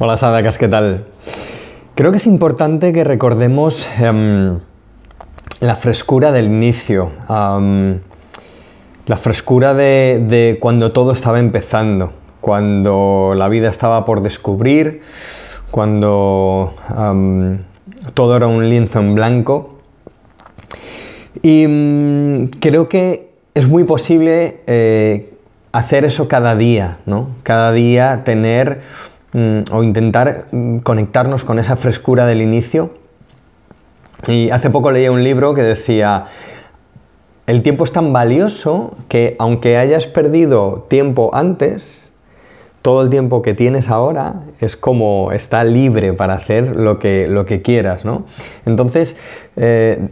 Hola Sadakas, ¿qué tal? Creo que es importante que recordemos em, la frescura del inicio, la frescura de, cuando todo estaba empezando, cuando la vida estaba por descubrir, cuando todo era un lienzo en blanco. Y mm, creo que es muy posible eh, hacer eso cada día, ¿no? Cada día tener mm, o intentar mm, conectarnos con esa frescura del inicio. Y hace poco leía un libro que decía, el tiempo es tan valioso que aunque hayas perdido tiempo antes, todo el tiempo que tienes ahora es como está libre para hacer lo que, lo que quieras, ¿no? Entonces, eh,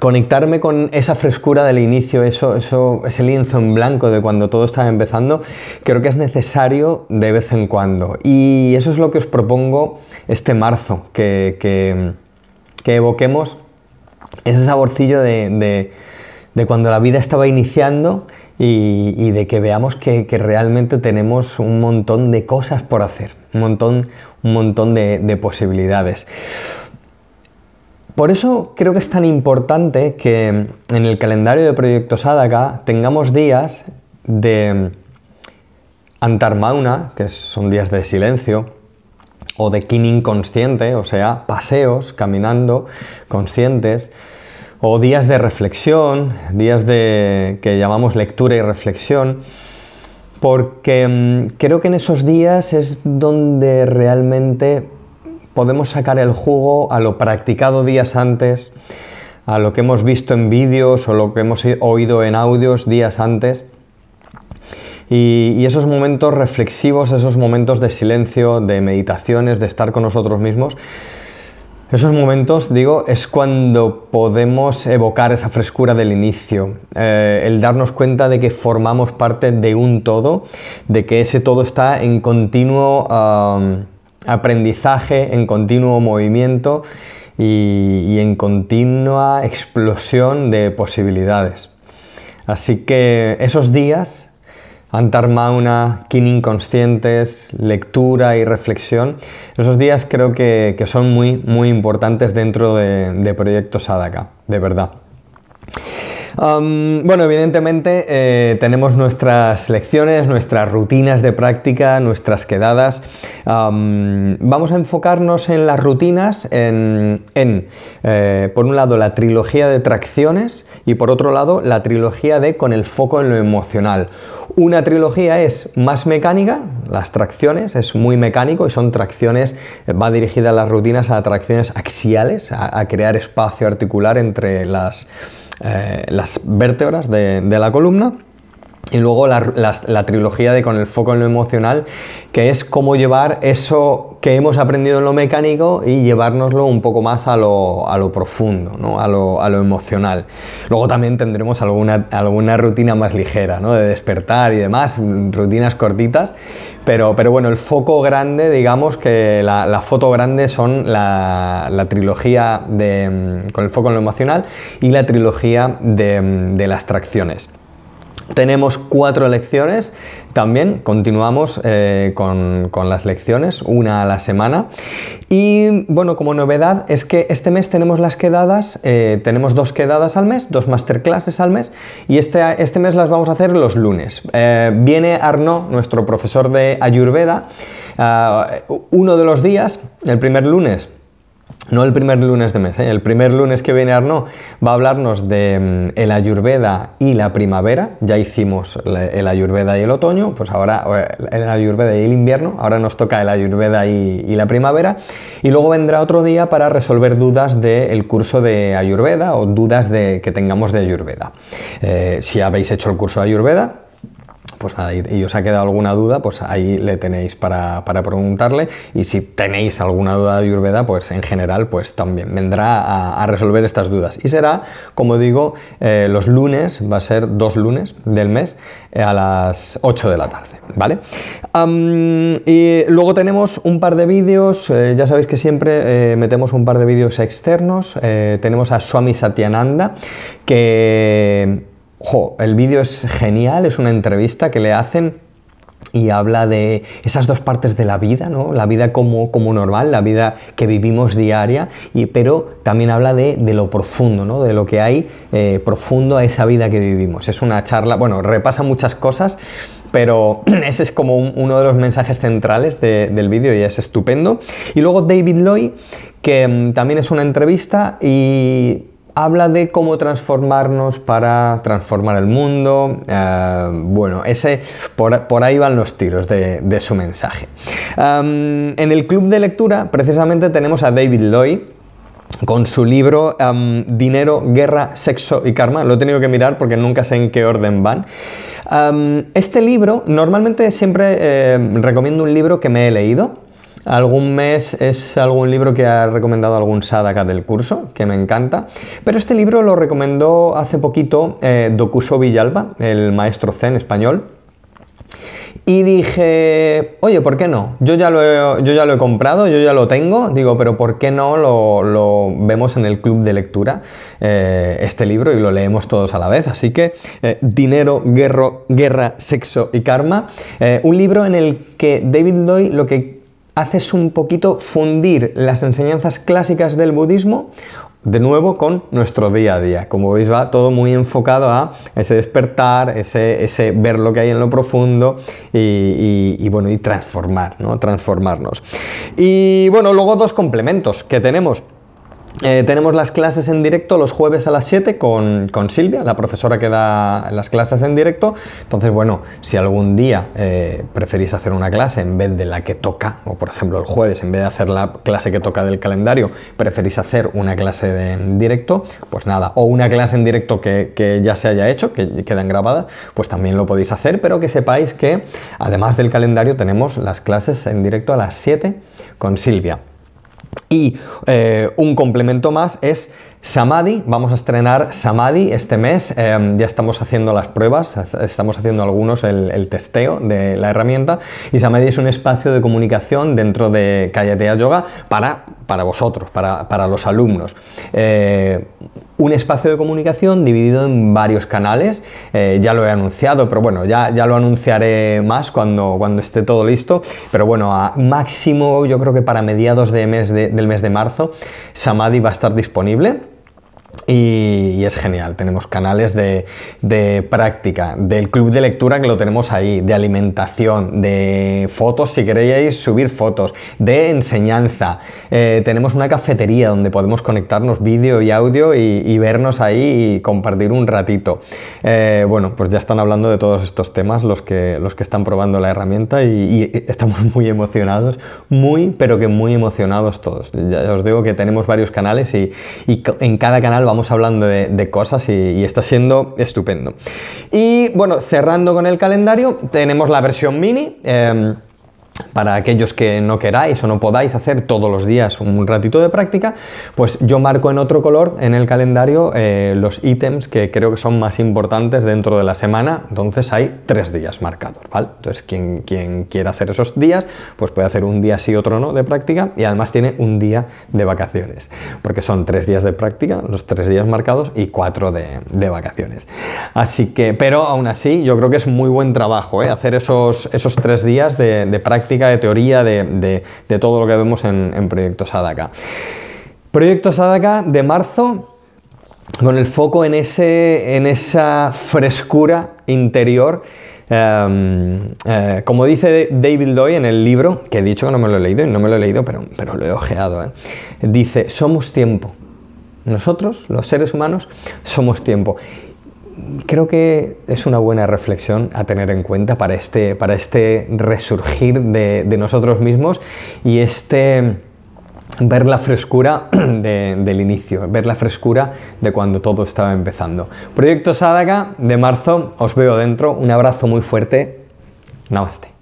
conectarme con esa frescura del inicio, eso, eso, ese lienzo en blanco de cuando todo estaba empezando, creo que es necesario de vez en cuando. Y eso es lo que os propongo este marzo, que, que, evoquemos ese saborcillo de, de, cuando la vida estaba iniciando y, de que veamos que, que, realmente tenemos un montón de cosas por hacer, un montón, un montón de posibilidades. Por eso creo que es tan importante que en el calendario de Proyecto Sadaka tengamos días de Antarmauna, que son días de silencio, o de Kinin consciente, o sea, paseos, caminando, conscientes, o días de reflexión, días de que llamamos lectura y reflexión, porque mm, creo que en esos días es donde realmente podemos sacar el jugo a lo practicado días antes, a lo que hemos visto en vídeos o lo que hemos oído en audios días antes. Y, esos momentos reflexivos, esos momentos de silencio, de meditaciones, de estar con nosotros mismos, esos momentos, digo, es cuando podemos evocar esa frescura del inicio, eh, el darnos cuenta de que formamos parte de un todo, de que ese todo está en continuo aprendizaje en continuo movimiento y, en continua explosión de posibilidades. Así que esos días, Antarmauna, Kin Inconscientes, lectura y reflexión, esos días creo que, son muy, muy importantes dentro de, de Proyecto de verdad bueno, evidentemente eh, tenemos nuestras lecciones, nuestras rutinas de práctica, nuestras quedadas. vamos a enfocarnos en las rutinas, en, eh, por un lado, la trilogía de tracciones y por otro lado, la trilogía de con el foco en lo emocional. Una trilogía es más mecánica, las tracciones, es muy mecánico y son tracciones, va dirigida a las rutinas a tracciones axiales, a crear espacio articular entre las eh, las vértebras de, la columna. Y luego la, trilogía de Con el foco en lo emocional, que es cómo llevar eso que hemos aprendido en lo mecánico y llevárnoslo un poco más a lo, profundo, a, lo, emocional. Luego también tendremos alguna, alguna rutina más ligera, ¿no? de despertar y demás, rutinas cortitas, pero, pero bueno, el foco grande, digamos que la, foto grande son la, trilogía de, con el foco en lo emocional y la trilogía de, de las tracciones. Tenemos cuatro lecciones, también continuamos eh, con, las lecciones, una a la semana. Y bueno, como novedad es que este mes tenemos las quedadas, eh, tenemos dos quedadas al mes, dos masterclasses al mes, y este, este mes las vamos a hacer los lunes. Eh, viene Arnaud, nuestro profesor de Ayurveda, uno de los días, el primer lunes, no el primer lunes de mes, ¿eh? el primer lunes que viene Arnaud va a hablarnos de mm, el ayurveda y la primavera. Ya hicimos el ayurveda y el otoño, pues ahora el ayurveda y el invierno, ahora nos toca el ayurveda y, la primavera. Y luego vendrá otro día para resolver dudas del curso de ayurveda o dudas de, que tengamos de ayurveda. Eh, si habéis hecho el curso de ayurveda, pues nada, y, os ha quedado alguna duda, pues ahí le tenéis para, preguntarle. Y si tenéis alguna duda de Ayurveda, pues en general, pues también vendrá a, resolver estas dudas. Y será, como digo, eh, los lunes, va a ser dos lunes del mes eh, a las 8 de la tarde, ¿vale? y luego tenemos un par de vídeos, eh, ya sabéis que siempre metemos un par de vídeos externos. tenemos a Swami Satyananda, que el vídeo es genial, es una entrevista que le hacen y habla de esas dos partes de la vida, ¿no? La vida como, como normal, la vida que vivimos diaria, y, pero también habla de, lo profundo, ¿no? De lo que hay eh, profundo a esa vida que vivimos. Es una charla, bueno, repasa muchas cosas, pero ese es como uno de los mensajes centrales del vídeo y es estupendo. Y luego David Lloyd, que mm, también es una entrevista y habla de cómo transformarnos para transformar el mundo. Eh, bueno, ese, por, ahí van los tiros de, su mensaje. en el club de lectura, precisamente, tenemos a David Lloyd con su libro Dinero, Guerra, Sexo y Karma. Lo he tenido que mirar porque nunca sé en qué orden van. este libro, normalmente siempre eh, recomiendo un libro que me he leído Algún mes es algún libro que ha recomendado algún sadaka del curso, que me encanta. Pero este libro lo recomendó hace poquito eh, Dokuso Villalba, el maestro zen español. Y dije, oye, ¿por qué no? Yo ya lo he, yo ya lo he comprado, yo ya lo tengo. Digo, pero ¿por qué no lo, vemos en el club de lectura, eh, este libro, y lo leemos todos a la vez? Así que, eh, Dinero, Guerra, Sexo y Karma. un libro en el que David Lloyd lo que haces un poquito fundir las enseñanzas clásicas del budismo de nuevo con nuestro día a día. Como veis va todo muy enfocado a ese despertar, ese, ver lo que hay en lo profundo y, bueno, y transformar, ¿no? Transformarnos. Y bueno, luego dos complementos que tenemos. Eh, tenemos las clases en directo los jueves a las 7 con, Silvia, la profesora que da las clases en directo. Entonces, bueno, si algún día eh, preferís hacer una clase en vez de la que toca, o por ejemplo el jueves, en vez de hacer la clase que toca del calendario, preferís hacer una clase en directo, pues nada, o una clase en directo que, ya se haya hecho, que quedan grabadas, pues también lo podéis hacer, pero que sepáis que además del calendario tenemos las clases en directo a las 7 con Silvia. Y eh, un complemento más es Samadhi, vamos a estrenar Samadhi este mes, em, ya estamos haciendo las pruebas, estamos haciendo algunos el, testeo de la herramienta y Samadhi es un espacio de comunicación dentro de Kayatea Yoga para, para vosotros, para, los alumnos. Eh, un espacio de comunicación dividido en varios canales, eh, ya lo he anunciado, pero bueno, ya, ya lo anunciaré más cuando, cuando esté todo listo, pero bueno, a máximo yo creo que para mediados de mes del mes de marzo, Samadhi va a estar disponible. Y, es genial, tenemos canales de, práctica, del club de lectura que lo tenemos ahí, de alimentación, de fotos si queréis subir fotos, de enseñanza. Eh, tenemos una cafetería donde podemos conectarnos vídeo y audio y, vernos ahí y compartir un ratito. Eh, bueno, pues ya están hablando de todos estos temas los que, los que están probando la herramienta y, estamos muy emocionados, muy, pero que muy emocionados todos. Ya os digo que tenemos varios canales y, y en cada canal vamos hablando de, cosas y, está siendo estupendo. Y bueno, cerrando con el calendario, tenemos la versión mini. Em, para aquellos que no queráis o no podáis hacer todos los días un ratito de práctica, pues yo marco en otro color en el calendario eh, los ítems que creo que son más importantes dentro de la semana. Entonces hay tres días marcados, ¿vale? Entonces quien, quien quiera hacer esos días, pues puede hacer un día sí, otro no de práctica y además tiene un día de vacaciones, porque son tres días de práctica, los tres días marcados y cuatro de, vacaciones. Así que, pero aún así, yo creo que es muy buen trabajo ¿eh? hacer esos, esos tres días de, de práctica de teoría, de, todo lo que vemos en, en Proyecto Sadaka. Proyecto Sadaka de marzo, con el foco en, ese, en esa frescura interior. Em, eh, como dice David Doy en el libro, que he dicho que no me lo he leído, y no me lo he leído, pero, pero lo he ojeado, ¿eh? dice, somos tiempo. Nosotros, los seres humanos, somos tiempo creo que es una buena reflexión a tener en cuenta para este, para este resurgir de, nosotros mismos y este ver la frescura del inicio, ver la frescura de cuando todo estaba empezando. Proyecto Sadaka de marzo, os veo dentro, un abrazo muy fuerte, namaste.